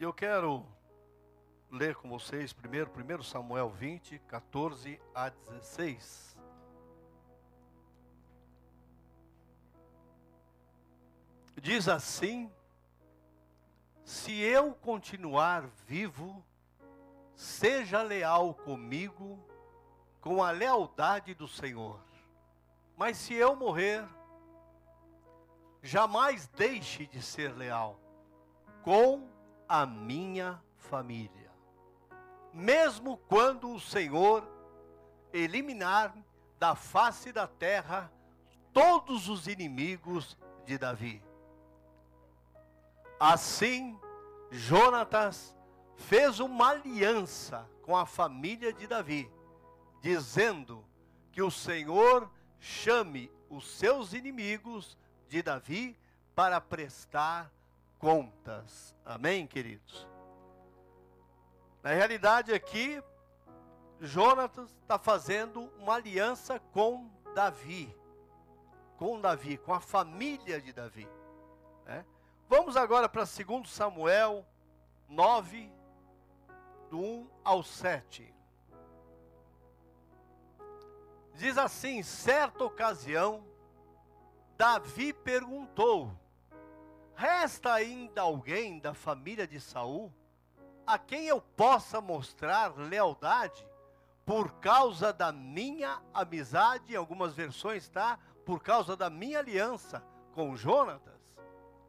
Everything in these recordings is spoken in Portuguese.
Eu quero ler com vocês primeiro, 1 Samuel 20, 14 a 16. Diz assim: Se eu continuar vivo, seja leal comigo com a lealdade do Senhor. Mas se eu morrer, jamais deixe de ser leal com a minha família. Mesmo quando o Senhor eliminar da face da terra todos os inimigos de Davi. Assim, Jonatas fez uma aliança com a família de Davi, dizendo que o Senhor chame os seus inimigos de Davi para prestar contas. Amém, queridos? Na realidade, aqui, Jonatas está fazendo uma aliança com Davi. Com Davi, com a família de Davi. Né? Vamos agora para 2 Samuel 9, do 1 ao 7. Diz assim: certa ocasião, Davi perguntou: Resta ainda alguém da família de Saul a quem eu possa mostrar lealdade por causa da minha amizade, em algumas versões está, por causa da minha aliança com Jonatas?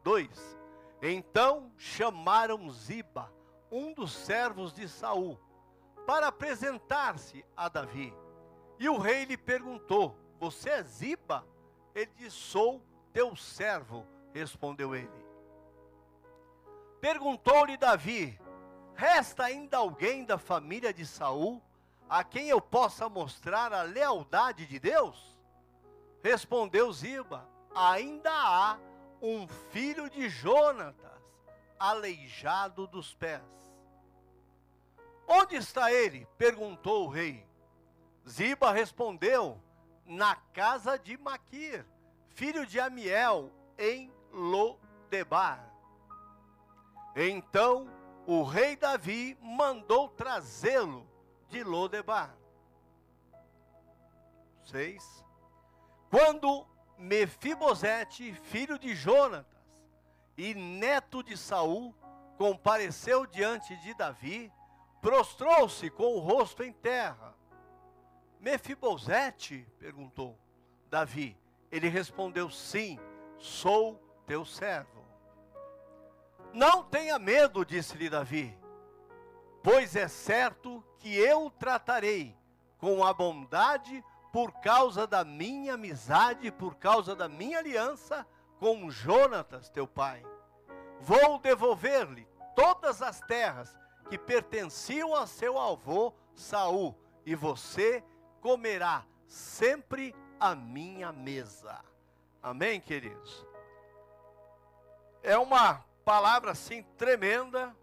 2. Então chamaram Ziba, um dos servos de Saul, para apresentar-se a Davi. E o rei lhe perguntou: Você é Ziba? Ele disse: Sou teu servo, respondeu ele. Perguntou-lhe Davi: Resta ainda alguém da família de Saul a quem eu possa mostrar a lealdade de Deus? Respondeu Ziba: Ainda há um filho de Jonatas, aleijado dos pés. Onde está ele? perguntou o rei. Ziba respondeu: Na casa de Maquir, filho de Amiel, em Lodebar. Então o rei Davi mandou trazê-lo de Lodebar. 6. Quando Mefibosete, filho de Jonatas e neto de Saul, compareceu diante de Davi, prostrou-se com o rosto em terra. Mefibosete? perguntou Davi. Ele respondeu: Sim, sou teu servo. Não tenha medo, disse-lhe Davi, pois é certo que eu o tratarei com a bondade por causa da minha amizade, por causa da minha aliança com Jonatas, teu pai. Vou devolver-lhe todas as terras que pertenciam a seu avô Saul, e você comerá sempre a minha mesa. Amém, queridos? É uma palavra assim tremenda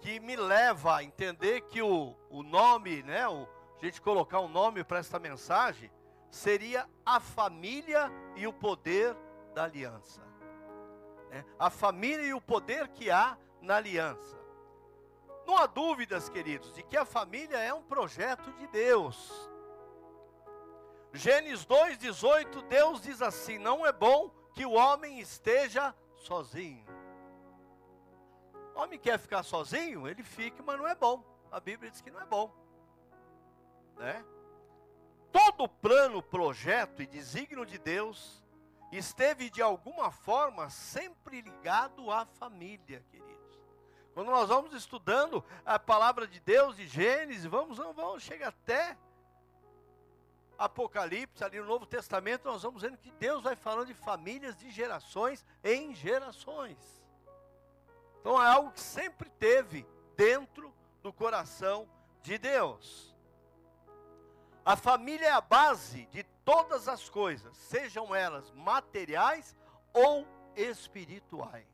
que me leva a entender que o, o nome, né, o, a gente colocar um nome para esta mensagem, seria a família e o poder da aliança. Né? A família e o poder que há na aliança. Não há dúvidas, queridos, de que a família é um projeto de Deus. Gênesis 2,18, Deus diz assim: Não é bom que o homem esteja sozinho. O homem quer ficar sozinho, ele fica, mas não é bom. A Bíblia diz que não é bom. Né? Todo plano, projeto e desígnio de Deus esteve de alguma forma sempre ligado à família, queridos. Quando nós vamos estudando a palavra de Deus de Gênesis, vamos, vamos, vamos chega até Apocalipse, ali no Novo Testamento, nós vamos vendo que Deus vai falando de famílias de gerações em gerações. Então é algo que sempre teve dentro do coração de Deus. A família é a base de todas as coisas, sejam elas materiais ou espirituais.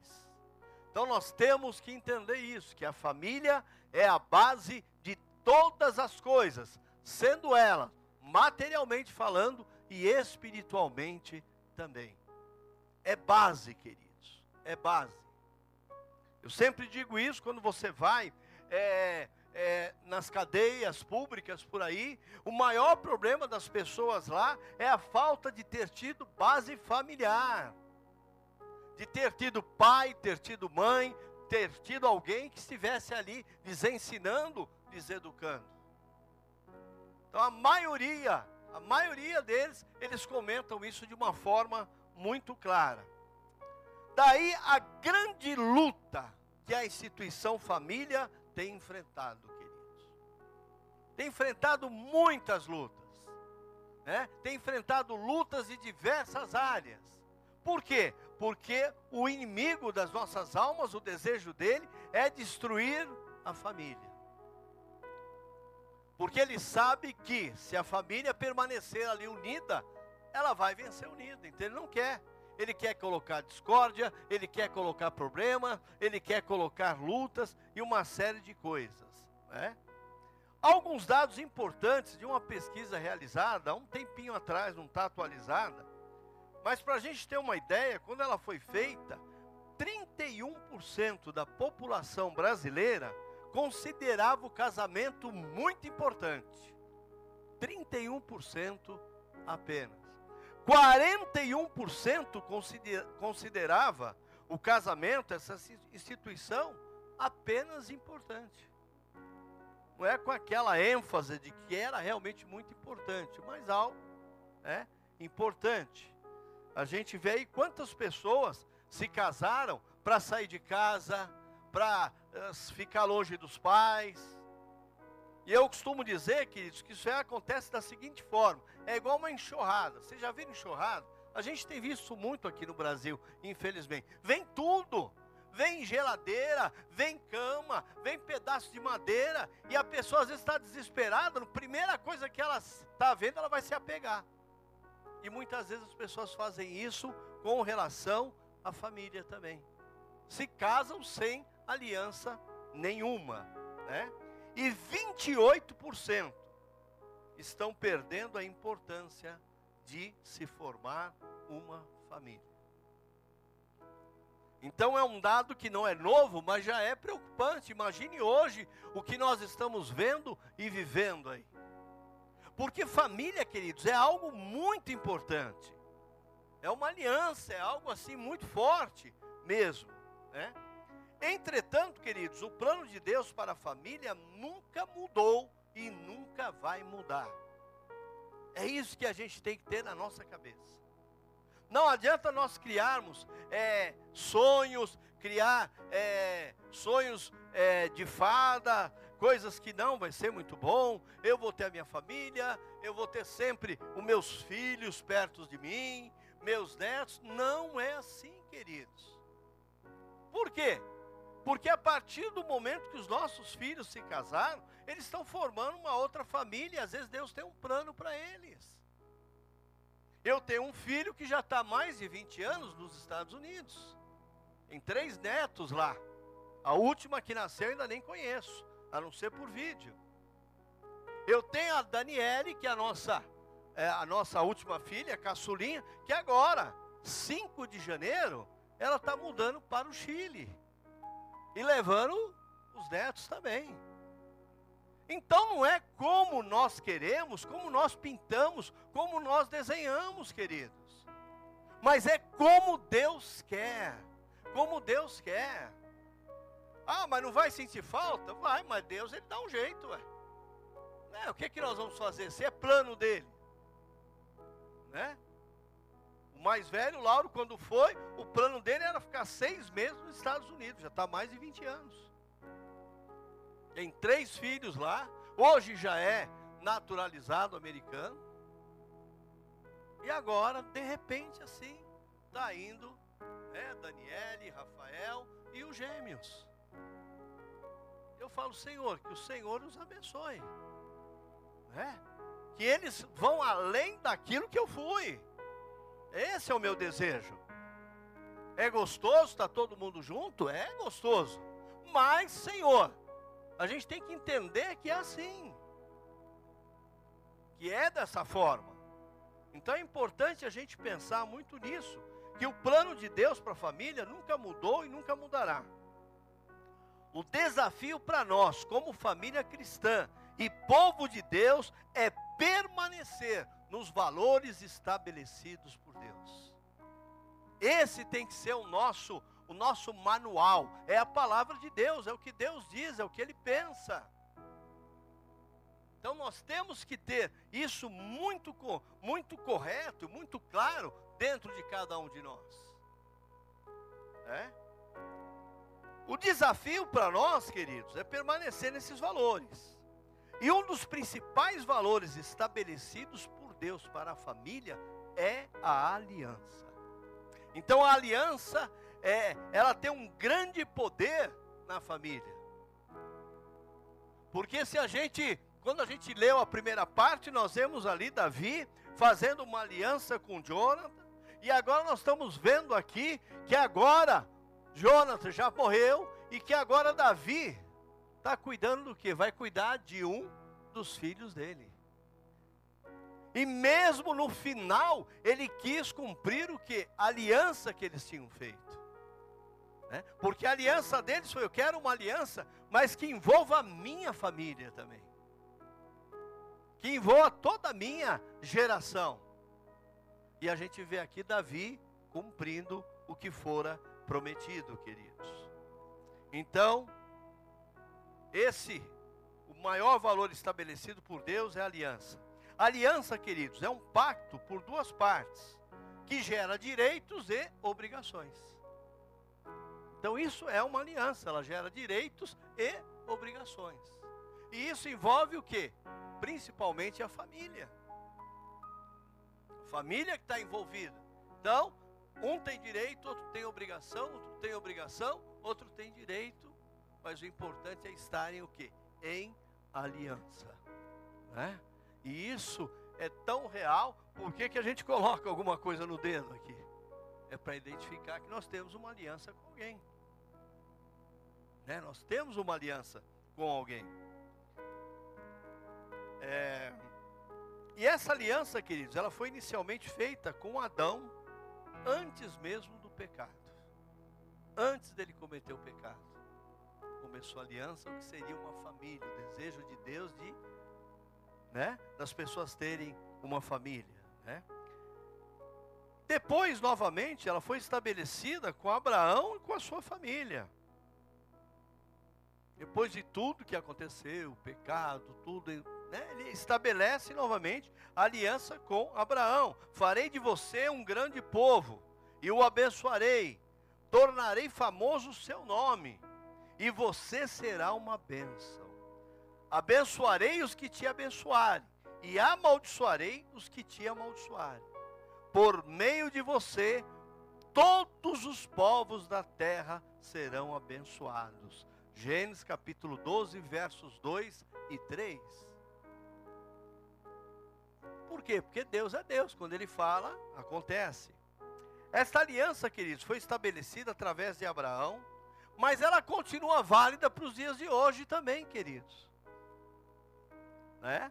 Então nós temos que entender isso, que a família é a base de todas as coisas, sendo ela materialmente falando e espiritualmente também. É base, queridos, é base. Eu sempre digo isso quando você vai é, é, nas cadeias públicas por aí, o maior problema das pessoas lá é a falta de ter tido base familiar, de ter tido pai, ter tido mãe, ter tido alguém que estivesse ali lhes ensinando, lhes educando. Então a maioria, a maioria deles, eles comentam isso de uma forma muito clara. Daí a grande luta que a instituição família tem enfrentado, queridos. Tem enfrentado muitas lutas. Né? Tem enfrentado lutas de diversas áreas. Por quê? Porque o inimigo das nossas almas, o desejo dele, é destruir a família. Porque ele sabe que se a família permanecer ali unida, ela vai vencer unida. Então ele não quer ele quer colocar discórdia, ele quer colocar problema, ele quer colocar lutas e uma série de coisas. Né? Alguns dados importantes de uma pesquisa realizada há um tempinho atrás, não está atualizada, mas para a gente ter uma ideia, quando ela foi feita, 31% da população brasileira considerava o casamento muito importante. 31% apenas. 41% considerava o casamento, essa instituição, apenas importante. Não é com aquela ênfase de que era realmente muito importante, mas algo é importante. A gente vê aí quantas pessoas se casaram para sair de casa, para uh, ficar longe dos pais, e eu costumo dizer, queridos, que isso acontece da seguinte forma: é igual uma enxurrada. Vocês já viram enxurrada? A gente tem visto muito aqui no Brasil, infelizmente. Vem tudo. Vem geladeira, vem cama, vem pedaço de madeira, e a pessoa às vezes está desesperada, a primeira coisa que ela está vendo, ela vai se apegar. E muitas vezes as pessoas fazem isso com relação à família também. Se casam sem aliança nenhuma, né? e 28% estão perdendo a importância de se formar uma família. Então é um dado que não é novo, mas já é preocupante. Imagine hoje o que nós estamos vendo e vivendo aí. Porque família, queridos, é algo muito importante. É uma aliança, é algo assim muito forte mesmo, né? Entretanto, queridos, o plano de Deus para a família nunca mudou e nunca vai mudar. É isso que a gente tem que ter na nossa cabeça. Não adianta nós criarmos é, sonhos, criar é, sonhos é, de fada, coisas que não vai ser muito bom. Eu vou ter a minha família, eu vou ter sempre os meus filhos perto de mim, meus netos. Não é assim, queridos. Por quê? Porque a partir do momento que os nossos filhos se casaram, eles estão formando uma outra família, e às vezes Deus tem um plano para eles. Eu tenho um filho que já está há mais de 20 anos nos Estados Unidos. Tem três netos lá. A última que nasceu ainda nem conheço, a não ser por vídeo. Eu tenho a Daniele, que é a nossa, é a nossa última filha, a caçulinha, que agora, 5 de janeiro, ela está mudando para o Chile e levando os netos também. Então não é como nós queremos, como nós pintamos, como nós desenhamos, queridos. Mas é como Deus quer. Como Deus quer. Ah, mas não vai sentir falta? Vai, mas Deus ele dá um jeito, ué. Né? O que, é que nós vamos fazer? Se é plano dele. Né? O mais velho, Lauro, quando foi, o plano dele era ficar seis meses nos Estados Unidos, já está mais de 20 anos. Tem três filhos lá, hoje já é naturalizado americano. E agora, de repente, assim, está indo né, Daniele, Rafael e os gêmeos. Eu falo, Senhor, que o Senhor os abençoe. Né? Que eles vão além daquilo que eu fui. Esse é o meu desejo. É gostoso estar todo mundo junto? É gostoso. Mas, Senhor, a gente tem que entender que é assim. Que é dessa forma. Então é importante a gente pensar muito nisso. Que o plano de Deus para a família nunca mudou e nunca mudará. o desafio para nós, como família cristã e povo de Deus, é permanecer nos valores estabelecidos por Deus. Esse tem que ser o nosso, o nosso manual. É a palavra de Deus, é o que Deus diz, é o que ele pensa. Então nós temos que ter isso muito, muito correto, muito claro dentro de cada um de nós. É? O desafio para nós, queridos, é permanecer nesses valores. E um dos principais valores estabelecidos por Deus para a família é a aliança. Então a aliança é, ela tem um grande poder na família. Porque se a gente quando a gente leu a primeira parte, nós vemos ali Davi fazendo uma aliança com Jonathan, e agora nós estamos vendo aqui que agora Jonathan já morreu e que agora Davi está cuidando do que? Vai cuidar de um dos filhos dele. E mesmo no final, ele quis cumprir o que? A aliança que eles tinham feito. Né? Porque a aliança deles foi: eu quero uma aliança, mas que envolva a minha família também que envolva toda a minha geração. E a gente vê aqui Davi cumprindo o que fora prometido, queridos. Então, esse, o maior valor estabelecido por Deus é a aliança. Aliança, queridos, é um pacto por duas partes, que gera direitos e obrigações. Então, isso é uma aliança, ela gera direitos e obrigações. E isso envolve o que? principalmente a família. Família que está envolvida. Então, um tem direito, outro tem obrigação, outro tem obrigação, outro tem direito, mas o importante é estarem o quê? Em aliança. Né? E isso é tão real, por que, que a gente coloca alguma coisa no dedo aqui? É para identificar que nós temos uma aliança com alguém. Né? Nós temos uma aliança com alguém. É, e essa aliança, queridos, ela foi inicialmente feita com Adão antes mesmo do pecado. Antes dele cometer o pecado. Começou a aliança, o que seria uma família, o desejo de Deus de, né, das pessoas terem uma família, né? Depois, novamente, ela foi estabelecida com Abraão e com a sua família. Depois de tudo que aconteceu, o pecado, tudo né, ele estabelece novamente a aliança com Abraão: farei de você um grande povo, e o abençoarei, tornarei famoso o seu nome, e você será uma bênção. Abençoarei os que te abençoarem, e amaldiçoarei os que te amaldiçoarem. Por meio de você, todos os povos da terra serão abençoados. Gênesis capítulo 12, versos 2 e 3. Por quê? Porque Deus é Deus. Quando Ele fala, acontece. Esta aliança, queridos, foi estabelecida através de Abraão, mas ela continua válida para os dias de hoje também, queridos. Né?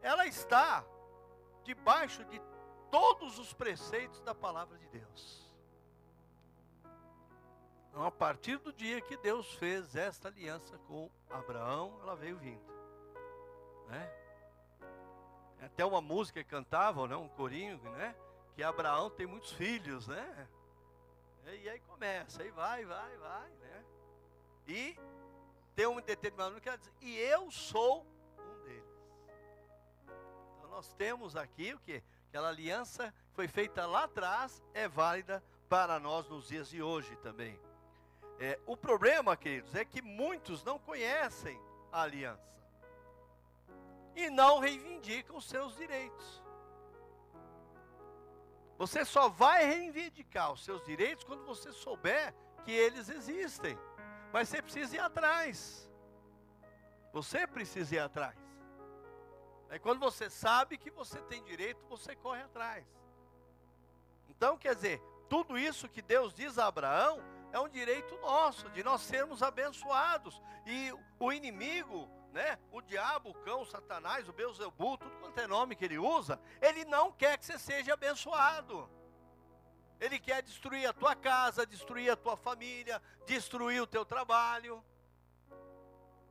Ela está debaixo de todos os preceitos da palavra de Deus. Então, a partir do dia que Deus fez esta aliança com Abraão, ela veio vindo. Né? Até uma música que cantavam, né? um corinho, né? Que Abraão tem muitos filhos, né? E aí começa, aí vai, vai, vai, né? E tem um determinado que ela diz, e eu sou nós temos aqui o que? Aquela aliança foi feita lá atrás, é válida para nós nos dias de hoje também. É, o problema, queridos, é que muitos não conhecem a aliança e não reivindicam os seus direitos. Você só vai reivindicar os seus direitos quando você souber que eles existem. Mas você precisa ir atrás. Você precisa ir atrás. Aí quando você sabe que você tem direito, você corre atrás. Então, quer dizer, tudo isso que Deus diz a Abraão é um direito nosso, de nós sermos abençoados. E o inimigo, né? O diabo, o cão, o satanás, o Beuzebu, tudo quanto é nome que ele usa, ele não quer que você seja abençoado. Ele quer destruir a tua casa, destruir a tua família, destruir o teu trabalho.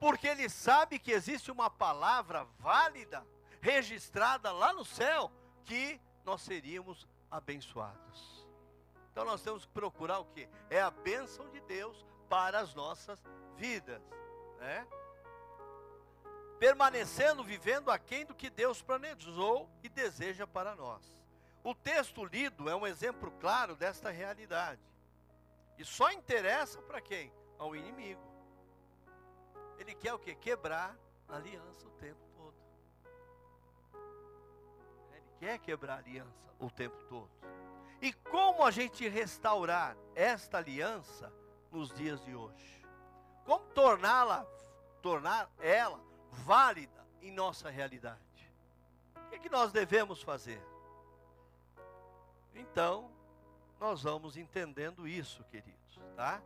Porque ele sabe que existe uma palavra válida, registrada lá no céu, que nós seríamos abençoados. Então nós temos que procurar o que? É a bênção de Deus para as nossas vidas. Né? Permanecendo, vivendo aquém do que Deus planejou e deseja para nós. O texto lido é um exemplo claro desta realidade. E só interessa para quem? Ao inimigo. Ele quer o que? Quebrar a aliança o tempo todo. Ele quer quebrar a aliança o tempo todo. E como a gente restaurar esta aliança nos dias de hoje? Como torná-la, tornar ela válida em nossa realidade? O que, é que nós devemos fazer? Então, nós vamos entendendo isso, queridos, tá?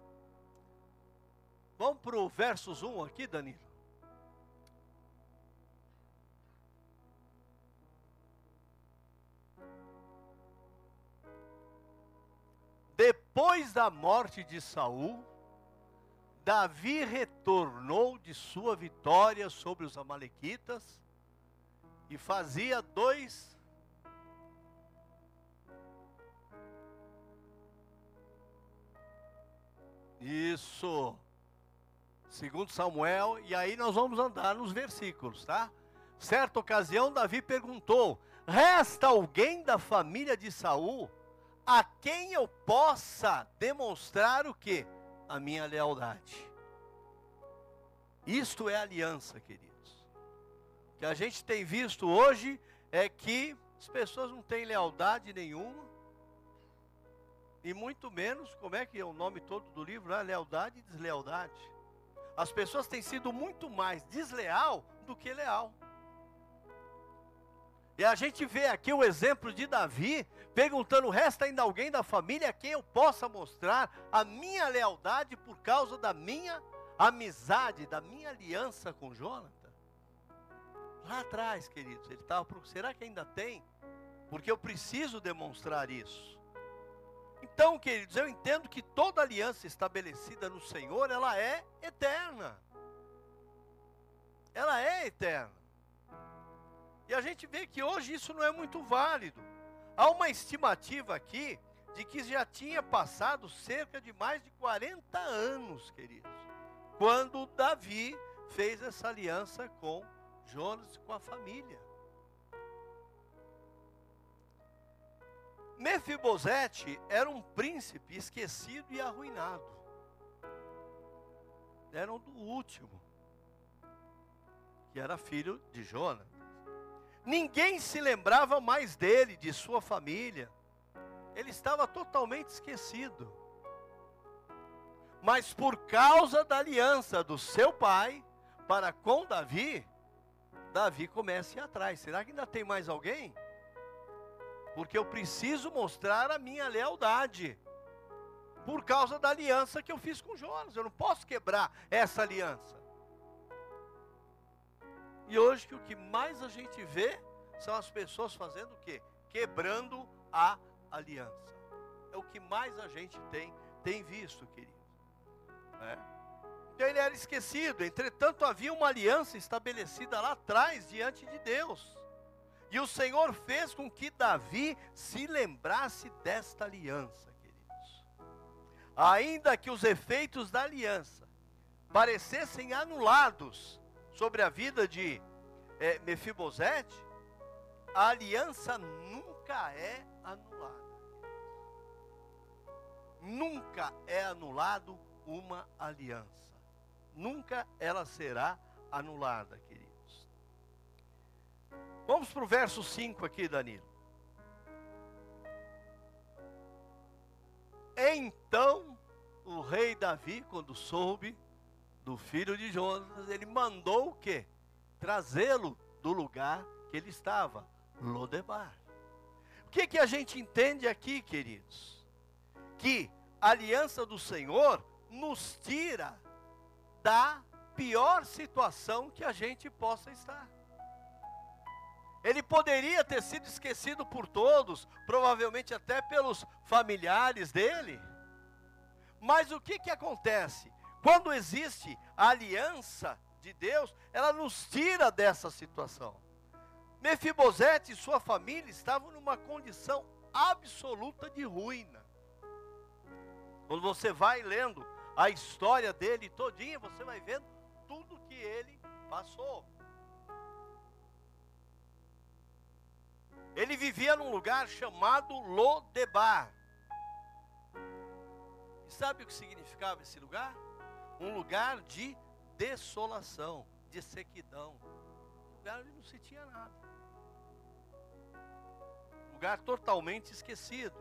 Vamos para o versos 1 aqui, Danilo. Depois da morte de Saul, Davi retornou de sua vitória sobre os amalequitas e fazia dois Isso. Segundo Samuel, e aí nós vamos andar nos versículos, tá? Certa ocasião, Davi perguntou: Resta alguém da família de Saul a quem eu possa demonstrar o que? A minha lealdade. Isto é aliança, queridos. O que a gente tem visto hoje é que as pessoas não têm lealdade nenhuma, e muito menos, como é que é o nome todo do livro? Né? Lealdade e deslealdade. As pessoas têm sido muito mais desleal do que leal. E a gente vê aqui o exemplo de Davi, perguntando: resta ainda alguém da família a quem eu possa mostrar a minha lealdade por causa da minha amizade, da minha aliança com Jonathan? Lá atrás, queridos, ele estava. Será que ainda tem? Porque eu preciso demonstrar isso. Então, queridos, eu entendo que toda aliança estabelecida no Senhor, ela é eterna. Ela é eterna. E a gente vê que hoje isso não é muito válido. Há uma estimativa aqui de que já tinha passado cerca de mais de 40 anos, queridos, quando Davi fez essa aliança com Jonas e com a família. Mefibosete era um príncipe esquecido e arruinado. Era um do último, que era filho de Jonas. Ninguém se lembrava mais dele, de sua família. Ele estava totalmente esquecido. Mas por causa da aliança do seu pai para com Davi, Davi começa a ir atrás. Será que ainda tem mais alguém? Porque eu preciso mostrar a minha lealdade. Por causa da aliança que eu fiz com Jonas, eu não posso quebrar essa aliança. E hoje que o que mais a gente vê são as pessoas fazendo o quê? Quebrando a aliança. É o que mais a gente tem tem visto, querido. É. Então ele era esquecido, entretanto havia uma aliança estabelecida lá atrás diante de Deus. E o Senhor fez com que Davi se lembrasse desta aliança, queridos. Ainda que os efeitos da aliança parecessem anulados sobre a vida de é, Mefibosete, a aliança nunca é anulada. Nunca é anulado uma aliança. Nunca ela será anulada, queridos. Vamos para o verso 5 aqui, Danilo. Então, o rei Davi, quando soube do filho de Jonas, ele mandou o quê? Trazê-lo do lugar que ele estava, Lodebar. O que, que a gente entende aqui, queridos? Que a aliança do Senhor nos tira da pior situação que a gente possa estar. Ele poderia ter sido esquecido por todos, provavelmente até pelos familiares dele. Mas o que, que acontece? Quando existe a aliança de Deus, ela nos tira dessa situação. Mefibosete e sua família estavam numa condição absoluta de ruína. Quando você vai lendo a história dele todinha, você vai vendo tudo que ele passou. Ele vivia num lugar chamado Lodebar. E sabe o que significava esse lugar? Um lugar de desolação, de sequidão. Um lugar onde não se tinha nada. Um lugar totalmente esquecido.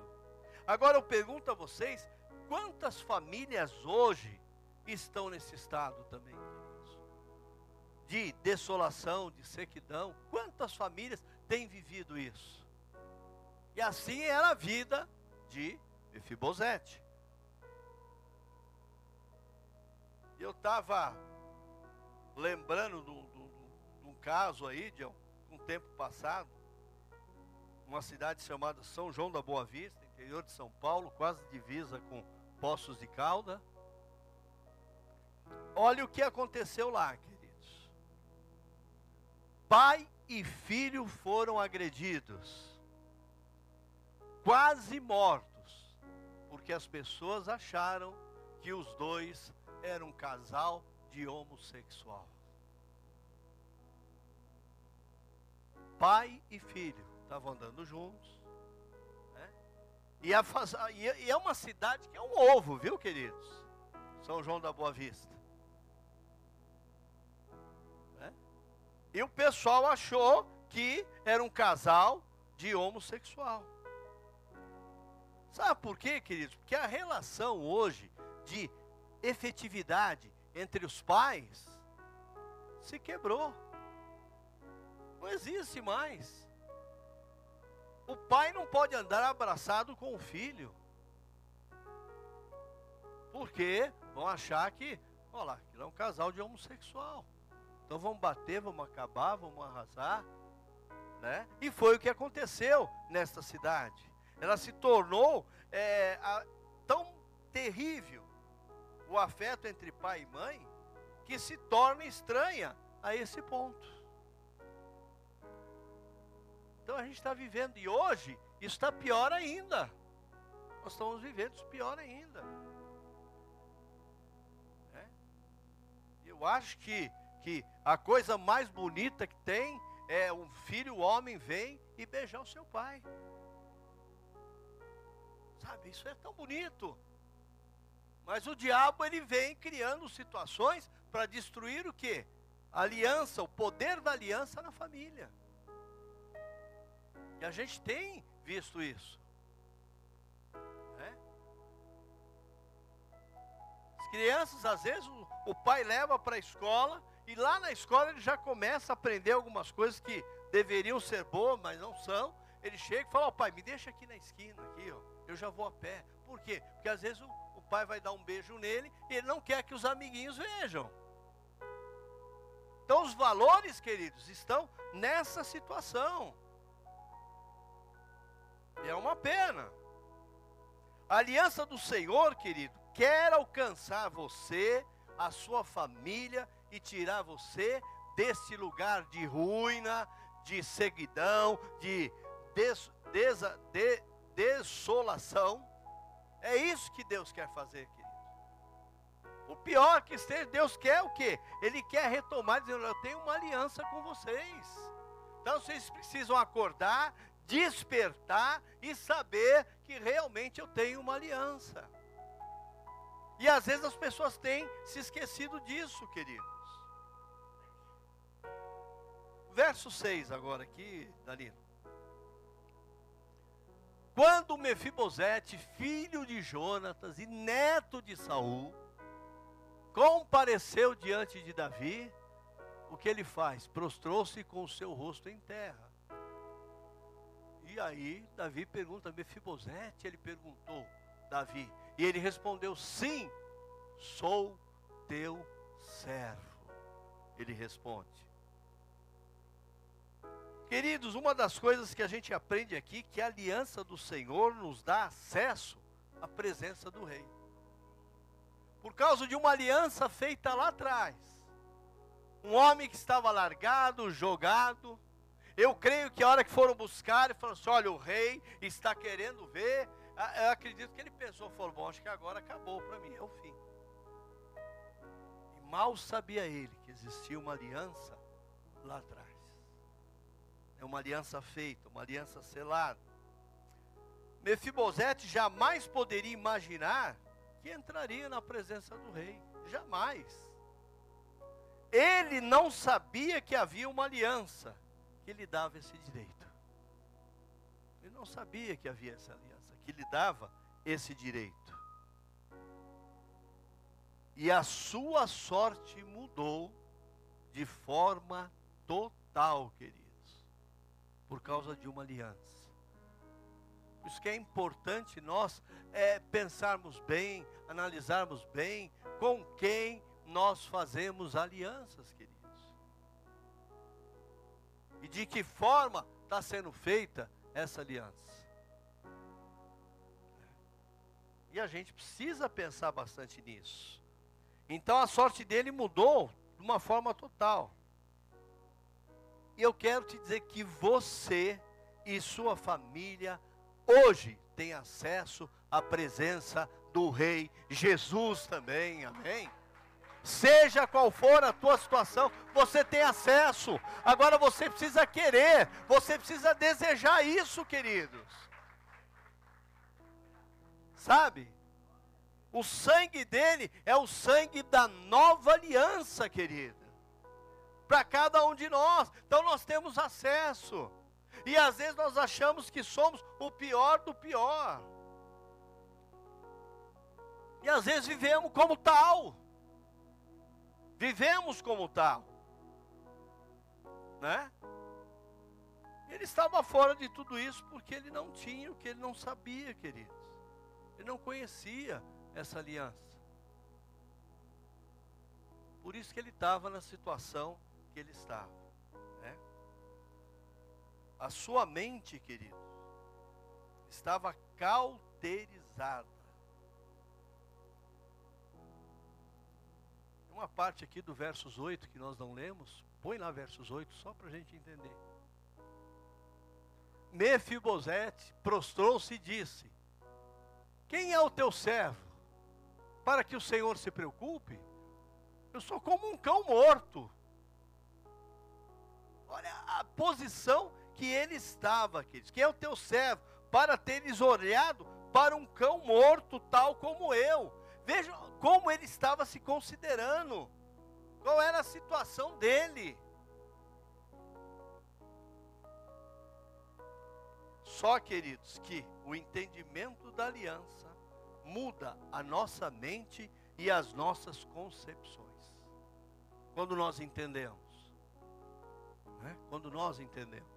Agora eu pergunto a vocês: quantas famílias hoje estão nesse estado também? De desolação, de sequidão. Quantas famílias têm vivido isso? E assim era a vida de Mefibosete. Eu estava lembrando de um caso aí, de um tempo passado, uma cidade chamada São João da Boa Vista, interior de São Paulo, quase divisa com Poços de Calda. Olha o que aconteceu lá, queridos. Pai e filho foram agredidos, quase mortos, porque as pessoas acharam que os dois eram um casal de homossexual. Pai e filho estavam andando juntos. Né? E, a, e é uma cidade que é um ovo, viu, queridos? São João da Boa Vista. E o pessoal achou que era um casal de homossexual. Sabe por quê, queridos? Porque a relação hoje de efetividade entre os pais se quebrou. Não existe mais. O pai não pode andar abraçado com o filho. Porque vão achar que, olha lá, que é um casal de homossexual. Então vamos bater, vamos acabar, vamos arrasar. Né? E foi o que aconteceu nesta cidade. Ela se tornou é, a, tão terrível o afeto entre pai e mãe que se torna estranha a esse ponto. Então a gente está vivendo, e hoje está pior ainda. Nós estamos vivendo isso pior ainda. É? Eu acho que, que a coisa mais bonita que tem é um filho, homem, vem e beijar o seu pai. Sabe, isso é tão bonito. Mas o diabo ele vem criando situações para destruir o que? Aliança, o poder da aliança na família. E a gente tem visto isso. Né? As crianças, às vezes, o pai leva para a escola e lá na escola ele já começa a aprender algumas coisas que deveriam ser boas, mas não são. Ele chega e fala, ó oh, pai, me deixa aqui na esquina, aqui, ó. Eu já vou a pé. Por quê? Porque às vezes o, pai vai dar um beijo nele e ele não quer que os amiguinhos vejam. Então, os valores, queridos, estão nessa situação. E é uma pena. A aliança do Senhor, querido, quer alcançar você, a sua família e tirar você desse lugar de ruína, de seguidão, de des, de, desolação é isso que Deus quer fazer, querido. O pior que esteja, Deus quer o quê? Ele quer retomar, dizendo: Eu tenho uma aliança com vocês. Então vocês precisam acordar, despertar e saber que realmente eu tenho uma aliança. E às vezes as pessoas têm se esquecido disso, queridos. Verso 6 agora aqui, Danilo. Quando Mefibosete, filho de Jonatas e neto de Saul, compareceu diante de Davi, o que ele faz? Prostrou-se com o seu rosto em terra. E aí Davi pergunta, Mefibosete, ele perguntou, Davi, e ele respondeu, sim, sou teu servo. Ele responde. Queridos, uma das coisas que a gente aprende aqui que a aliança do Senhor nos dá acesso à presença do rei. Por causa de uma aliança feita lá atrás. Um homem que estava largado, jogado. Eu creio que a hora que foram buscar, ele falou assim: olha, o rei está querendo ver. Ah, eu acredito que ele pensou, falou, bom, acho que agora acabou para mim, é o fim. E mal sabia ele que existia uma aliança lá atrás. É uma aliança feita, uma aliança selada. Mefibosete jamais poderia imaginar que entraria na presença do rei. Jamais. Ele não sabia que havia uma aliança que lhe dava esse direito. Ele não sabia que havia essa aliança que lhe dava esse direito. E a sua sorte mudou de forma total, queridos, por causa de uma aliança. Por isso que é importante nós é, pensarmos bem, analisarmos bem com quem nós fazemos alianças, queridos. E de que forma está sendo feita essa aliança. E a gente precisa pensar bastante nisso. Então a sorte dele mudou de uma forma total. E eu quero te dizer que você e sua família hoje têm acesso à presença do Rei Jesus também, amém? Seja qual for a tua situação, você tem acesso. Agora você precisa querer, você precisa desejar isso, queridos. Sabe? O sangue dele é o sangue da nova aliança, querida para cada um de nós. Então nós temos acesso. E às vezes nós achamos que somos o pior do pior. E às vezes vivemos como tal. Vivemos como tal. Né? Ele estava fora de tudo isso porque ele não tinha o que ele não sabia, queridos. Ele não conhecia essa aliança. Por isso que ele estava na situação que ele estava. Né? A sua mente, querido, estava cauterizada. Uma parte aqui do versos 8 que nós não lemos, põe lá versos 8 só para a gente entender. Mefibosete prostrou-se e disse: Quem é o teu servo? Para que o Senhor se preocupe? Eu sou como um cão morto. Olha a posição que ele estava, queridos. Quem é o teu servo? Para teres olhado para um cão morto, tal como eu. Veja como ele estava se considerando. Qual era a situação dele. Só, queridos, que o entendimento da aliança muda a nossa mente e as nossas concepções. Quando nós entendemos né? quando nós entendemos.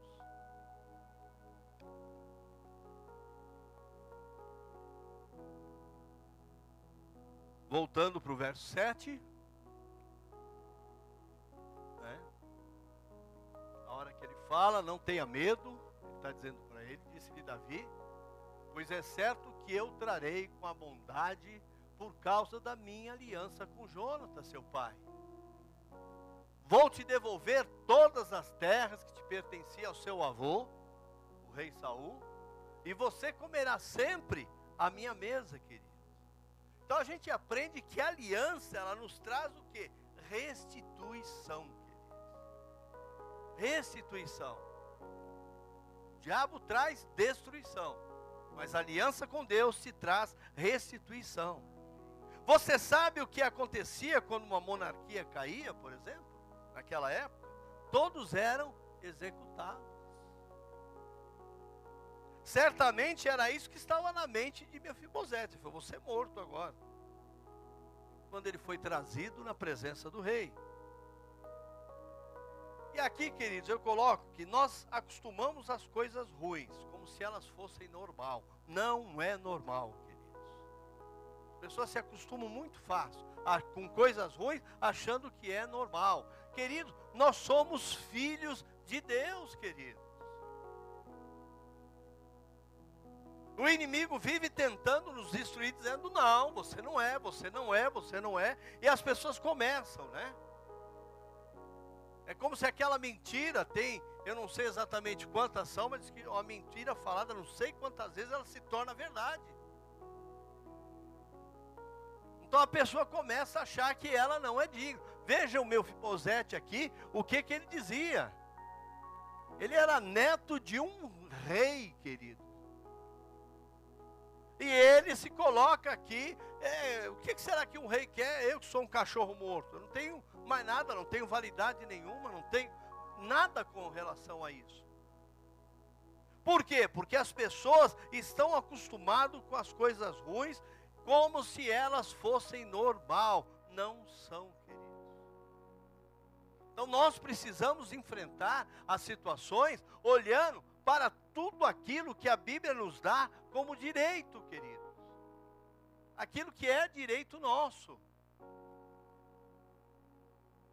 Voltando para o verso 7. Né? A hora que ele fala, não tenha medo, ele está dizendo para ele, disse-lhe Davi, pois é certo que eu trarei com a bondade por causa da minha aliança com Jonathan, seu pai. Vou te devolver todas as terras que te pertenciam ao seu avô, o rei Saul, e você comerá sempre a minha mesa, querido. Então a gente aprende que a aliança, ela nos traz o que? Restituição. Restituição. O diabo traz destruição, mas aliança com Deus te traz restituição. Você sabe o que acontecia quando uma monarquia caía, por exemplo? Naquela época, todos eram executados. Certamente era isso que estava na mente de Mefibosete. Foi você morto agora. Quando ele foi trazido na presença do rei. E aqui, queridos, eu coloco que nós acostumamos as coisas ruins, como se elas fossem normal. Não é normal, queridos. As pessoas se acostumam muito fácil com coisas ruins, achando que é normal. Querido, nós somos filhos de Deus, queridos. O inimigo vive tentando nos destruir, dizendo: não, você não é, você não é, você não é. E as pessoas começam, né? É como se aquela mentira tem, eu não sei exatamente quantas são, mas que uma mentira falada, não sei quantas vezes ela se torna verdade. Então a pessoa começa a achar que ela não é digna. Veja o meu Fibosete aqui, o que, que ele dizia. Ele era neto de um rei, querido. E ele se coloca aqui. É, o que, que será que um rei quer? Eu que sou um cachorro morto. Eu não tenho mais nada, não tenho validade nenhuma, não tenho nada com relação a isso. Por quê? Porque as pessoas estão acostumadas com as coisas ruins como se elas fossem normal. Não são. Então nós precisamos enfrentar as situações olhando para tudo aquilo que a Bíblia nos dá como direito, queridos. Aquilo que é direito nosso.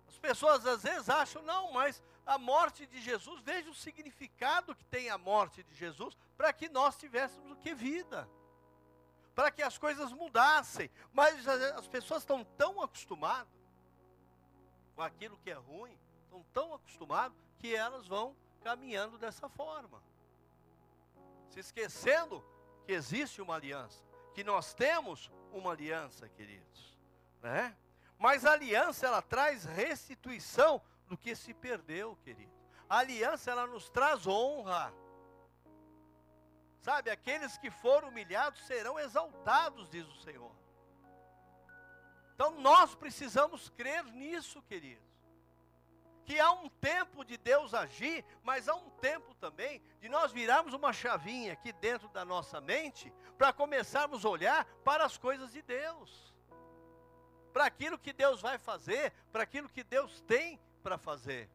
As pessoas às vezes acham, não, mas a morte de Jesus, veja o significado que tem a morte de Jesus, para que nós tivéssemos o que? Vida para que as coisas mudassem. Mas as pessoas estão tão acostumadas com aquilo que é ruim, estão tão acostumadas que elas vão caminhando dessa forma. Se esquecendo que existe uma aliança, que nós temos uma aliança, queridos, né? Mas a aliança ela traz restituição do que se perdeu, querido. A aliança ela nos traz honra. Sabe, aqueles que foram humilhados serão exaltados, diz o Senhor. Então nós precisamos crer nisso, queridos. Que há um tempo de Deus agir, mas há um tempo também de nós virarmos uma chavinha aqui dentro da nossa mente para começarmos a olhar para as coisas de Deus. Para aquilo que Deus vai fazer, para aquilo que Deus tem para fazer.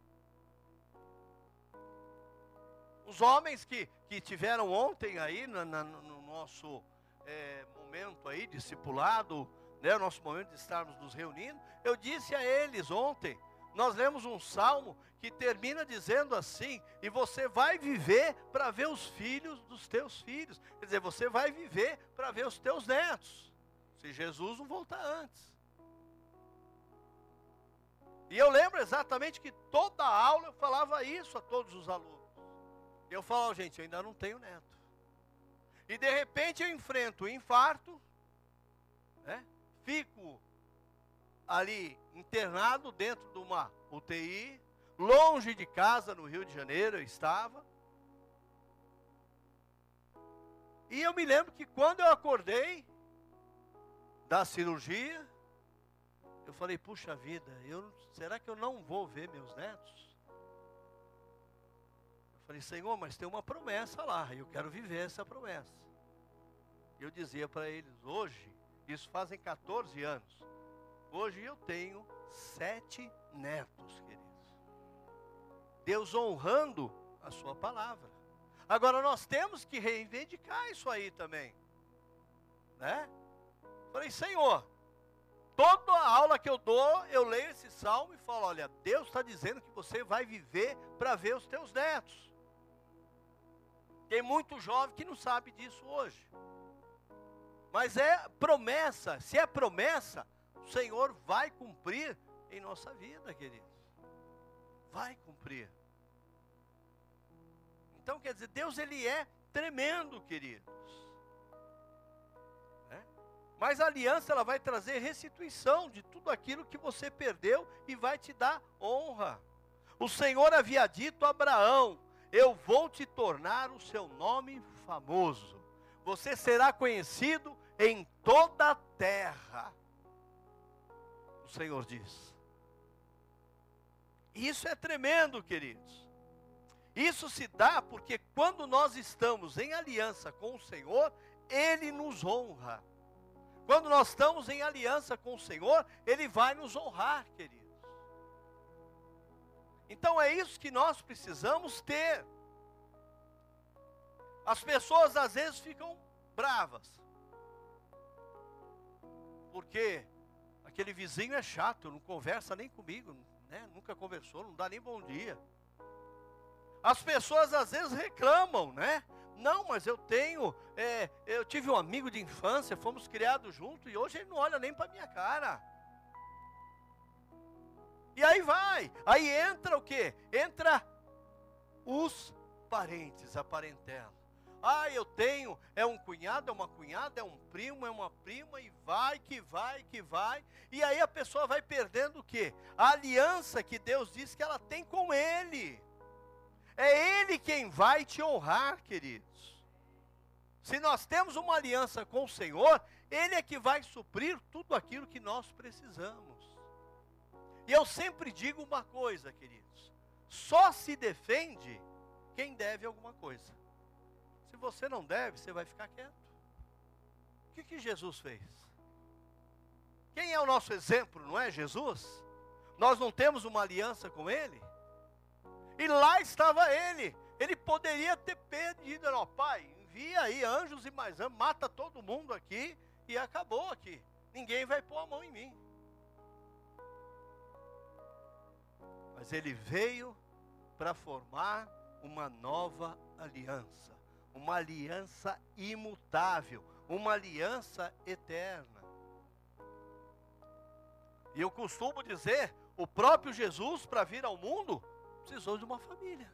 Os homens que, que tiveram ontem aí na, na, no nosso é, momento aí, discipulado, né, o nosso momento de estarmos nos reunindo, eu disse a eles ontem, nós lemos um salmo que termina dizendo assim: e você vai viver para ver os filhos dos teus filhos. Quer dizer, você vai viver para ver os teus netos, se Jesus não voltar antes. E eu lembro exatamente que toda aula eu falava isso a todos os alunos. Eu falo, gente, eu ainda não tenho neto. E de repente eu enfrento o infarto, né? Fico ali internado dentro de uma UTI, longe de casa, no Rio de Janeiro eu estava. E eu me lembro que quando eu acordei da cirurgia, eu falei, puxa vida, eu, será que eu não vou ver meus netos? Falei, Senhor, mas tem uma promessa lá, eu quero viver essa promessa. Eu dizia para eles, hoje, isso fazem 14 anos, hoje eu tenho sete netos, queridos. Deus honrando a sua palavra. Agora nós temos que reivindicar isso aí também. Né? Falei, Senhor, toda a aula que eu dou, eu leio esse salmo e falo: olha, Deus está dizendo que você vai viver para ver os teus netos. Tem muito jovem que não sabe disso hoje. Mas é promessa, se é promessa, o Senhor vai cumprir em nossa vida, queridos. Vai cumprir. Então, quer dizer, Deus ele é tremendo, queridos. Né? Mas a aliança ela vai trazer restituição de tudo aquilo que você perdeu e vai te dar honra. O Senhor havia dito a Abraão: eu vou te tornar o seu nome famoso. Você será conhecido em toda a terra. O Senhor diz. Isso é tremendo, queridos. Isso se dá porque quando nós estamos em aliança com o Senhor, Ele nos honra. Quando nós estamos em aliança com o Senhor, Ele vai nos honrar, queridos. Então é isso que nós precisamos ter. As pessoas às vezes ficam bravas. Porque aquele vizinho é chato, não conversa nem comigo, né? nunca conversou, não dá nem bom dia. As pessoas às vezes reclamam, né? Não, mas eu tenho, é, eu tive um amigo de infância, fomos criados juntos e hoje ele não olha nem para minha cara. E aí vai, aí entra o que? Entra os parentes, a parentela. Ah, eu tenho, é um cunhado, é uma cunhada, é um primo, é uma prima, e vai, que vai, que vai. E aí a pessoa vai perdendo o quê? A aliança que Deus diz que ela tem com Ele. É Ele quem vai te honrar, queridos. Se nós temos uma aliança com o Senhor, Ele é que vai suprir tudo aquilo que nós precisamos. E eu sempre digo uma coisa, queridos: só se defende quem deve alguma coisa. Você não deve, você vai ficar quieto. O que, que Jesus fez? Quem é o nosso exemplo, não é Jesus? Nós não temos uma aliança com Ele? E lá estava Ele. Ele poderia ter pedido, ó Pai, envia aí anjos e mais anjos, mata todo mundo aqui e acabou aqui. Ninguém vai pôr a mão em mim. Mas ele veio para formar uma nova aliança, uma aliança imutável, uma aliança eterna. E eu costumo dizer, o próprio Jesus, para vir ao mundo, precisou de uma família.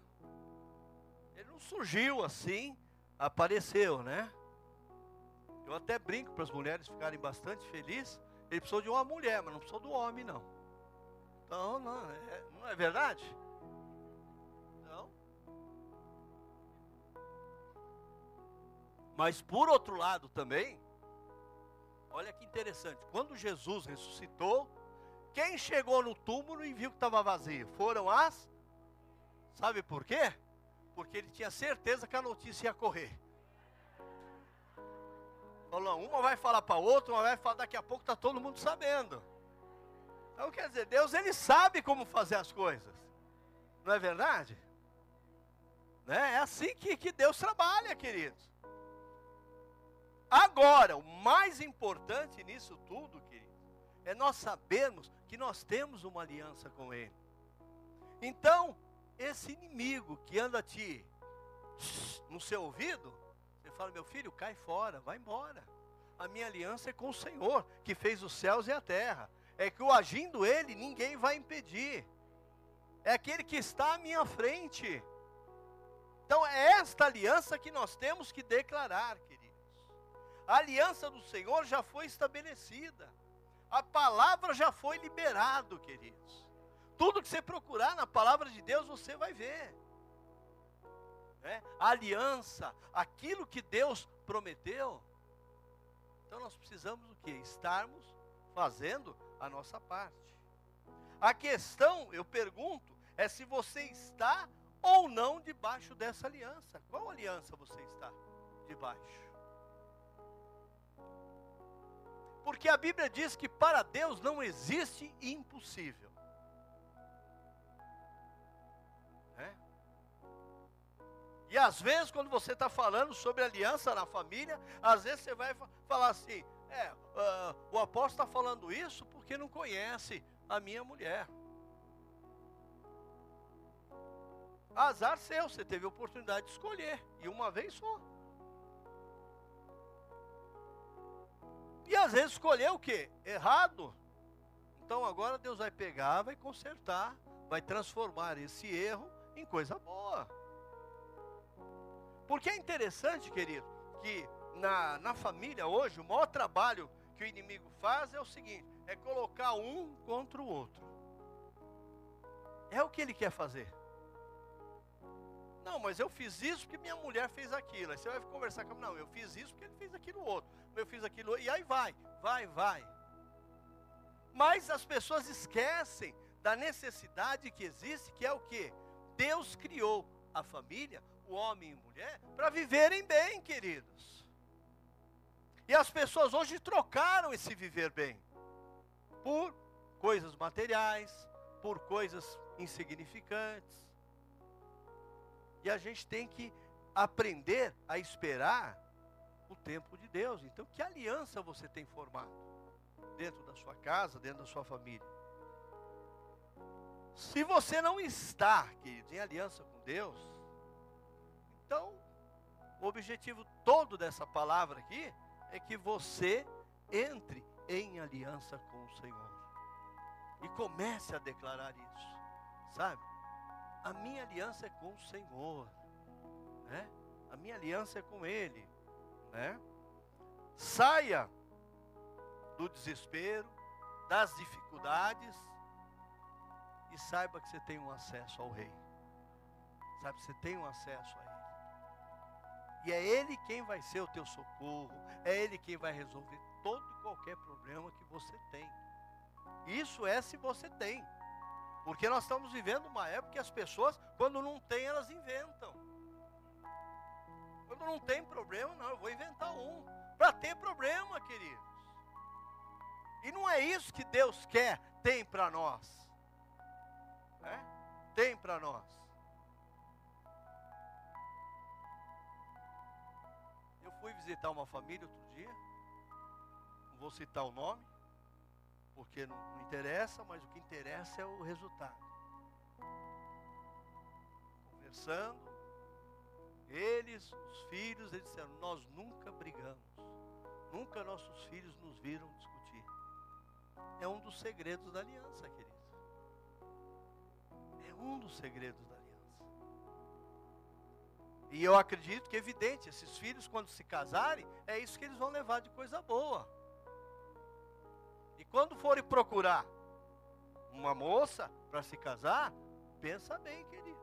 Ele não surgiu assim, apareceu, né? Eu até brinco para as mulheres ficarem bastante felizes. Ele precisou de uma mulher, mas não precisou do homem, não. Então, não é, não é verdade? Mas por outro lado também, olha que interessante, quando Jesus ressuscitou, quem chegou no túmulo e viu que estava vazio? Foram as. Sabe por quê? Porque ele tinha certeza que a notícia ia correr. Falou, uma vai falar para outra, uma vai falar, daqui a pouco está todo mundo sabendo. Então quer dizer, Deus ele sabe como fazer as coisas. Não é verdade? Né? É assim que, que Deus trabalha, queridos. Agora, o mais importante nisso tudo, queridos, é nós sabermos que nós temos uma aliança com Ele. Então, esse inimigo que anda te no seu ouvido, você fala, meu filho, cai fora, vai embora. A minha aliança é com o Senhor, que fez os céus e a terra é que o agindo ele, ninguém vai impedir. É aquele que está à minha frente. Então é esta aliança que nós temos que declarar, queridos. A aliança do Senhor já foi estabelecida. A palavra já foi liberado, queridos. Tudo que você procurar na palavra de Deus, você vai ver. É? A aliança, aquilo que Deus prometeu. Então nós precisamos o que? Estarmos fazendo a nossa parte. A questão, eu pergunto, é se você está ou não debaixo dessa aliança. Qual aliança você está debaixo? Porque a Bíblia diz que para Deus não existe impossível. É? E às vezes, quando você está falando sobre aliança na família, às vezes você vai falar assim: é, uh, o apóstolo está falando isso porque não conhece a minha mulher. Azar seu, você teve a oportunidade de escolher, e uma vez só. E às vezes escolheu o que? Errado. Então agora Deus vai pegar, vai consertar, vai transformar esse erro em coisa boa. Porque é interessante, querido, que na, na família hoje, o maior trabalho que o inimigo faz é o seguinte: é colocar um contra o outro. É o que ele quer fazer. Não, mas eu fiz isso porque minha mulher fez aquilo. Aí você vai conversar com não, eu fiz isso porque ele fez aquilo outro. Eu fiz aquilo. E aí vai, vai, vai. Mas as pessoas esquecem da necessidade que existe, que é o que? Deus criou a família, o homem e mulher, para viverem bem, queridos. E as pessoas hoje trocaram esse viver bem por coisas materiais, por coisas insignificantes. E a gente tem que aprender a esperar o tempo de Deus. Então, que aliança você tem formado dentro da sua casa, dentro da sua família? Se você não está, querido, em aliança com Deus, O objetivo todo dessa palavra aqui é que você entre em aliança com o Senhor. E comece a declarar isso, sabe? A minha aliança é com o Senhor, né? A minha aliança é com Ele, né? Saia do desespero, das dificuldades e saiba que você tem um acesso ao Rei. Sabe, você tem um acesso a Ele. E é Ele quem vai ser o teu socorro, é Ele quem vai resolver todo e qualquer problema que você tem. Isso é se você tem. Porque nós estamos vivendo uma época que as pessoas, quando não tem, elas inventam. Quando não tem problema, não, eu vou inventar um. Para ter problema, queridos. E não é isso que Deus quer, tem para nós. É? Tem para nós. Eu fui visitar uma família outro dia. Não vou citar o nome, porque não, não interessa, mas o que interessa é o resultado. Conversando, eles, os filhos, eles disseram: Nós nunca brigamos, nunca nossos filhos nos viram discutir. É um dos segredos da aliança, querido. É um dos segredos da aliança. E eu acredito que é evidente, esses filhos, quando se casarem, é isso que eles vão levar de coisa boa. E quando forem procurar uma moça para se casar, pensa bem, queridos.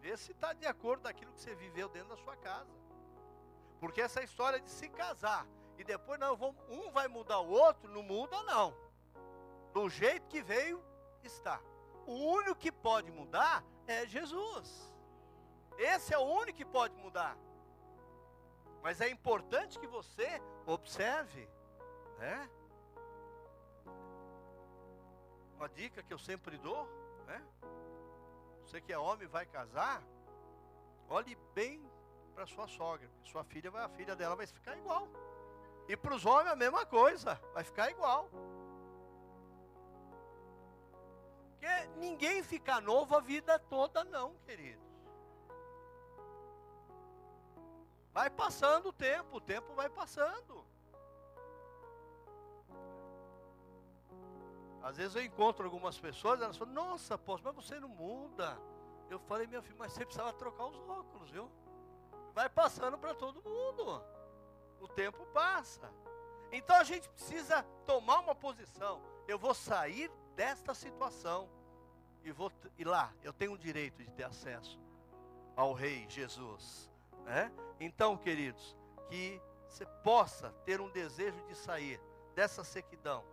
Vê se está de acordo com aquilo que você viveu dentro da sua casa. Porque essa história de se casar e depois não, um vai mudar o outro, não muda não. Do jeito que veio, está. O único que pode mudar é Jesus. Esse é o único que pode mudar. Mas é importante que você observe, né? Uma dica que eu sempre dou, né? Você que é homem vai casar, olhe bem para sua sogra, sua filha vai, a filha dela vai ficar igual. E para os homens a mesma coisa, vai ficar igual. Porque ninguém fica novo a vida toda, não, queridos. Vai passando o tempo, o tempo vai passando. Às vezes eu encontro algumas pessoas, elas falam, nossa, posso, mas você não muda. Eu falei, meu filho, mas você precisava trocar os óculos, viu? Vai passando para todo mundo. O tempo passa. Então a gente precisa tomar uma posição. Eu vou sair desta situação e vou e lá eu tenho o direito de ter acesso ao Rei Jesus, né? Então, queridos, que você possa ter um desejo de sair dessa sequidão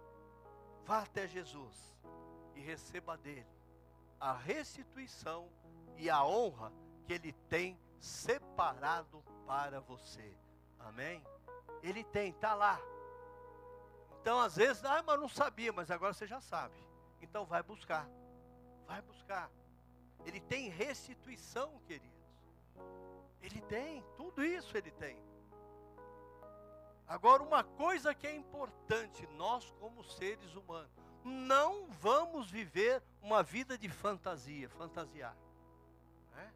Vá até Jesus e receba dele a restituição e a honra que ele tem separado para você. Amém? Ele tem, está lá. Então, às vezes, ah, mas não sabia, mas agora você já sabe. Então, vai buscar. Vai buscar. Ele tem restituição, queridos. Ele tem, tudo isso ele tem. Agora, uma coisa que é importante, nós como seres humanos, não vamos viver uma vida de fantasia, fantasiar. Né?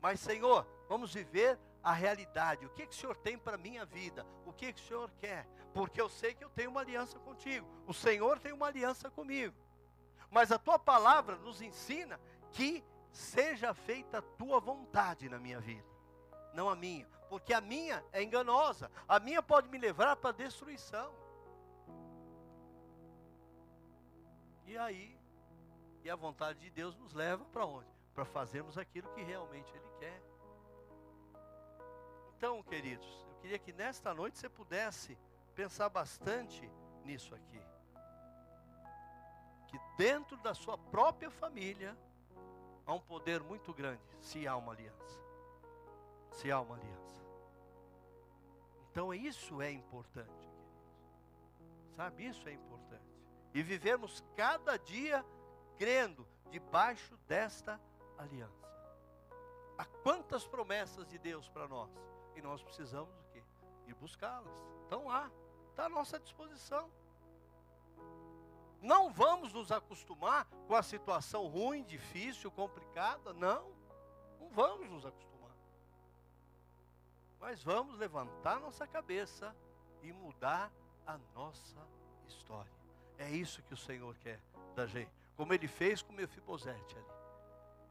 Mas, Senhor, vamos viver a realidade. O que, que o Senhor tem para a minha vida? O que, que o Senhor quer? Porque eu sei que eu tenho uma aliança contigo. O Senhor tem uma aliança comigo. Mas a tua palavra nos ensina que seja feita a tua vontade na minha vida, não a minha porque a minha é enganosa, a minha pode me levar para a destruição. E aí, e a vontade de Deus nos leva para onde? Para fazermos aquilo que realmente Ele quer. Então, queridos, eu queria que nesta noite você pudesse pensar bastante nisso aqui. Que dentro da sua própria família há um poder muito grande, se há uma aliança. Se há uma aliança. Então isso é importante, queridos. Sabe, isso é importante. E vivemos cada dia crendo debaixo desta aliança. Há quantas promessas de Deus para nós? E nós precisamos o quê? Ir buscá-las. Estão lá, está à nossa disposição. Não vamos nos acostumar com a situação ruim, difícil, complicada. Não. Não vamos nos acostumar. Mas vamos levantar nossa cabeça e mudar a nossa história. É isso que o Senhor quer da gente. Como ele fez com Mefibosete ali.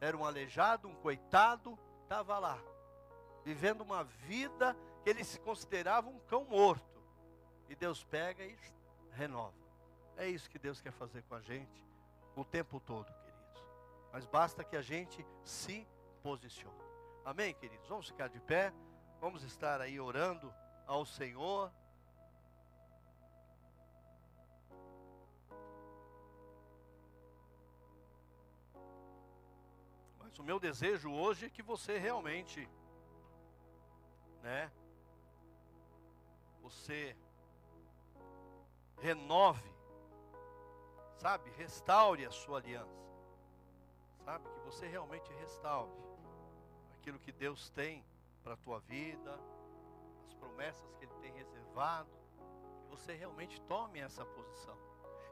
Era um aleijado, um coitado, estava lá, vivendo uma vida que ele se considerava um cão morto. E Deus pega e renova. É isso que Deus quer fazer com a gente o tempo todo, queridos. Mas basta que a gente se posicione. Amém, queridos? Vamos ficar de pé. Vamos estar aí orando ao Senhor. Mas o meu desejo hoje é que você realmente, né? Você renove, sabe? Restaure a sua aliança. Sabe? Que você realmente restaure aquilo que Deus tem para a tua vida, as promessas que Ele tem reservado, que você realmente tome essa posição.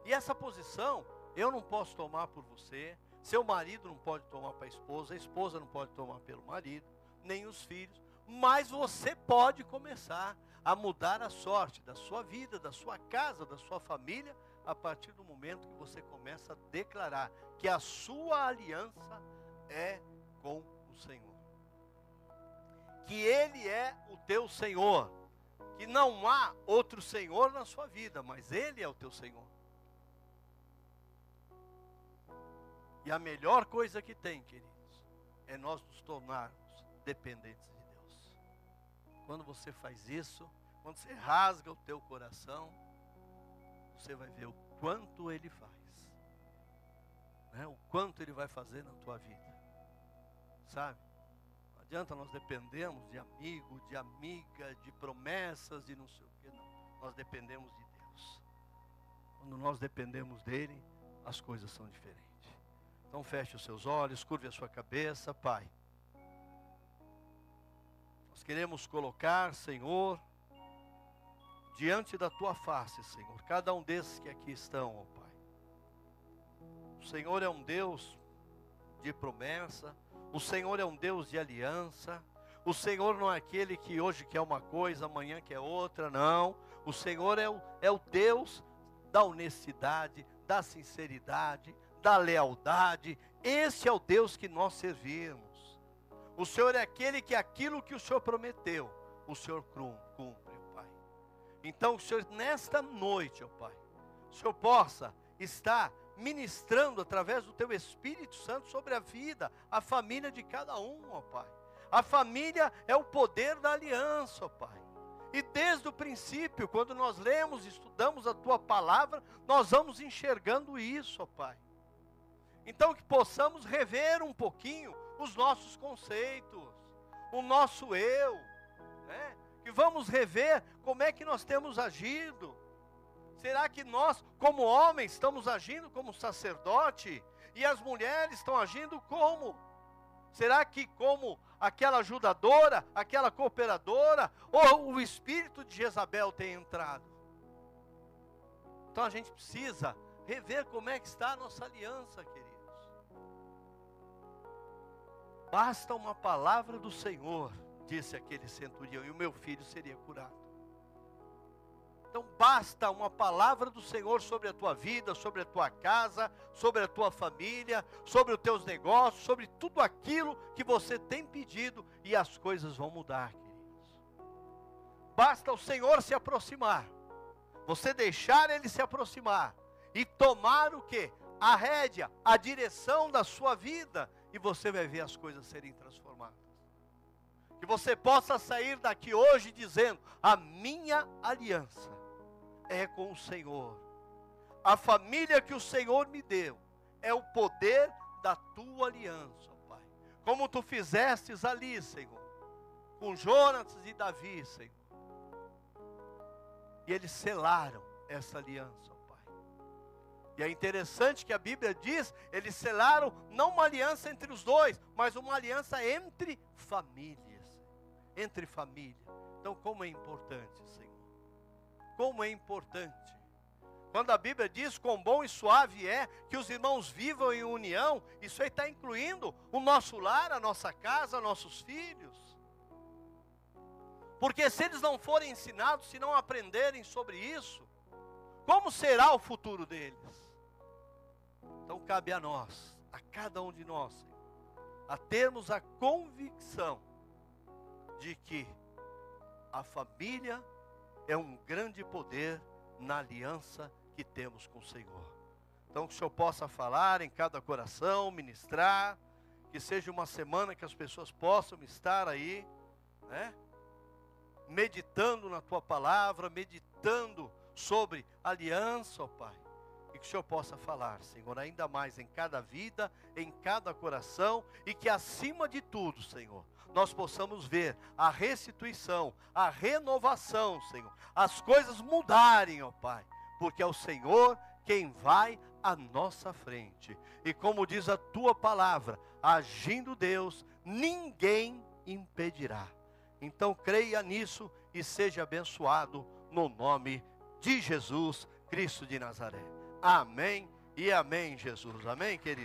E essa posição eu não posso tomar por você, seu marido não pode tomar para a esposa, a esposa não pode tomar pelo marido, nem os filhos, mas você pode começar a mudar a sorte da sua vida, da sua casa, da sua família, a partir do momento que você começa a declarar que a sua aliança é com o Senhor. Que Ele é o teu Senhor. Que não há outro Senhor na sua vida, mas Ele é o teu Senhor. E a melhor coisa que tem, queridos, é nós nos tornarmos dependentes quando você faz isso, quando você rasga o teu coração, você vai ver o quanto ele faz. Né? O quanto ele vai fazer na tua vida. Sabe? Adianta nós dependemos de amigo, de amiga, de promessas, de não sei o que. Não. Nós dependemos de Deus. Quando nós dependemos dele, as coisas são diferentes. Então feche os seus olhos, curve a sua cabeça, Pai. Nós queremos colocar, Senhor, diante da tua face, Senhor, cada um desses que aqui estão, ó Pai. O Senhor é um Deus de promessa, o Senhor é um Deus de aliança. O Senhor não é aquele que hoje quer uma coisa, amanhã quer outra, não. O Senhor é o, é o Deus da honestidade, da sinceridade, da lealdade. Esse é o Deus que nós servimos. O Senhor é aquele que aquilo que o Senhor prometeu, o Senhor cumpre, Pai. Então, o Senhor, nesta noite, ó Pai, o Senhor possa estar ministrando através do Teu Espírito Santo sobre a vida, a família de cada um, ó Pai. A família é o poder da aliança, ó Pai. E desde o princípio, quando nós lemos e estudamos a Tua palavra, nós vamos enxergando isso, ó Pai. Então que possamos rever um pouquinho os nossos conceitos, o nosso eu, né? que vamos rever como é que nós temos agido. Será que nós, como homens, estamos agindo como sacerdote e as mulheres estão agindo como? Será que como aquela ajudadora, aquela cooperadora, ou o espírito de Jezabel tem entrado? Então a gente precisa rever como é que está a nossa aliança, querido. Basta uma palavra do Senhor, disse aquele centurião, e o meu filho seria curado. Então basta uma palavra do Senhor sobre a tua vida, sobre a tua casa, sobre a tua família, sobre os teus negócios, sobre tudo aquilo que você tem pedido e as coisas vão mudar, queridos. Basta o Senhor se aproximar. Você deixar ele se aproximar e tomar o que? A rédea, a direção da sua vida e você vai ver as coisas serem transformadas. Que você possa sair daqui hoje dizendo: a minha aliança é com o Senhor. A família que o Senhor me deu é o poder da tua aliança, Pai. Como tu fizestes ali, Senhor, com Jonas e Davi, Senhor. E eles selaram essa aliança. E é interessante que a Bíblia diz, eles selaram não uma aliança entre os dois, mas uma aliança entre famílias. Entre família. Então, como é importante, Senhor. Como é importante. Quando a Bíblia diz quão bom e suave é que os irmãos vivam em união, isso aí está incluindo o nosso lar, a nossa casa, nossos filhos. Porque se eles não forem ensinados, se não aprenderem sobre isso, como será o futuro deles? Então cabe a nós, a cada um de nós, a termos a convicção de que a família é um grande poder na aliança que temos com o Senhor. Então, que o Senhor possa falar em cada coração, ministrar, que seja uma semana que as pessoas possam estar aí, né? Meditando na tua palavra, meditando sobre aliança, ó Pai. E que o Senhor possa falar, Senhor, ainda mais em cada vida, em cada coração, e que acima de tudo, Senhor, nós possamos ver a restituição, a renovação, Senhor, as coisas mudarem, ó Pai, porque é o Senhor quem vai à nossa frente. E como diz a tua palavra, agindo Deus, ninguém impedirá. Então creia nisso e seja abençoado no nome de Jesus Cristo de Nazaré. Amém e amém, Jesus. Amém, querido.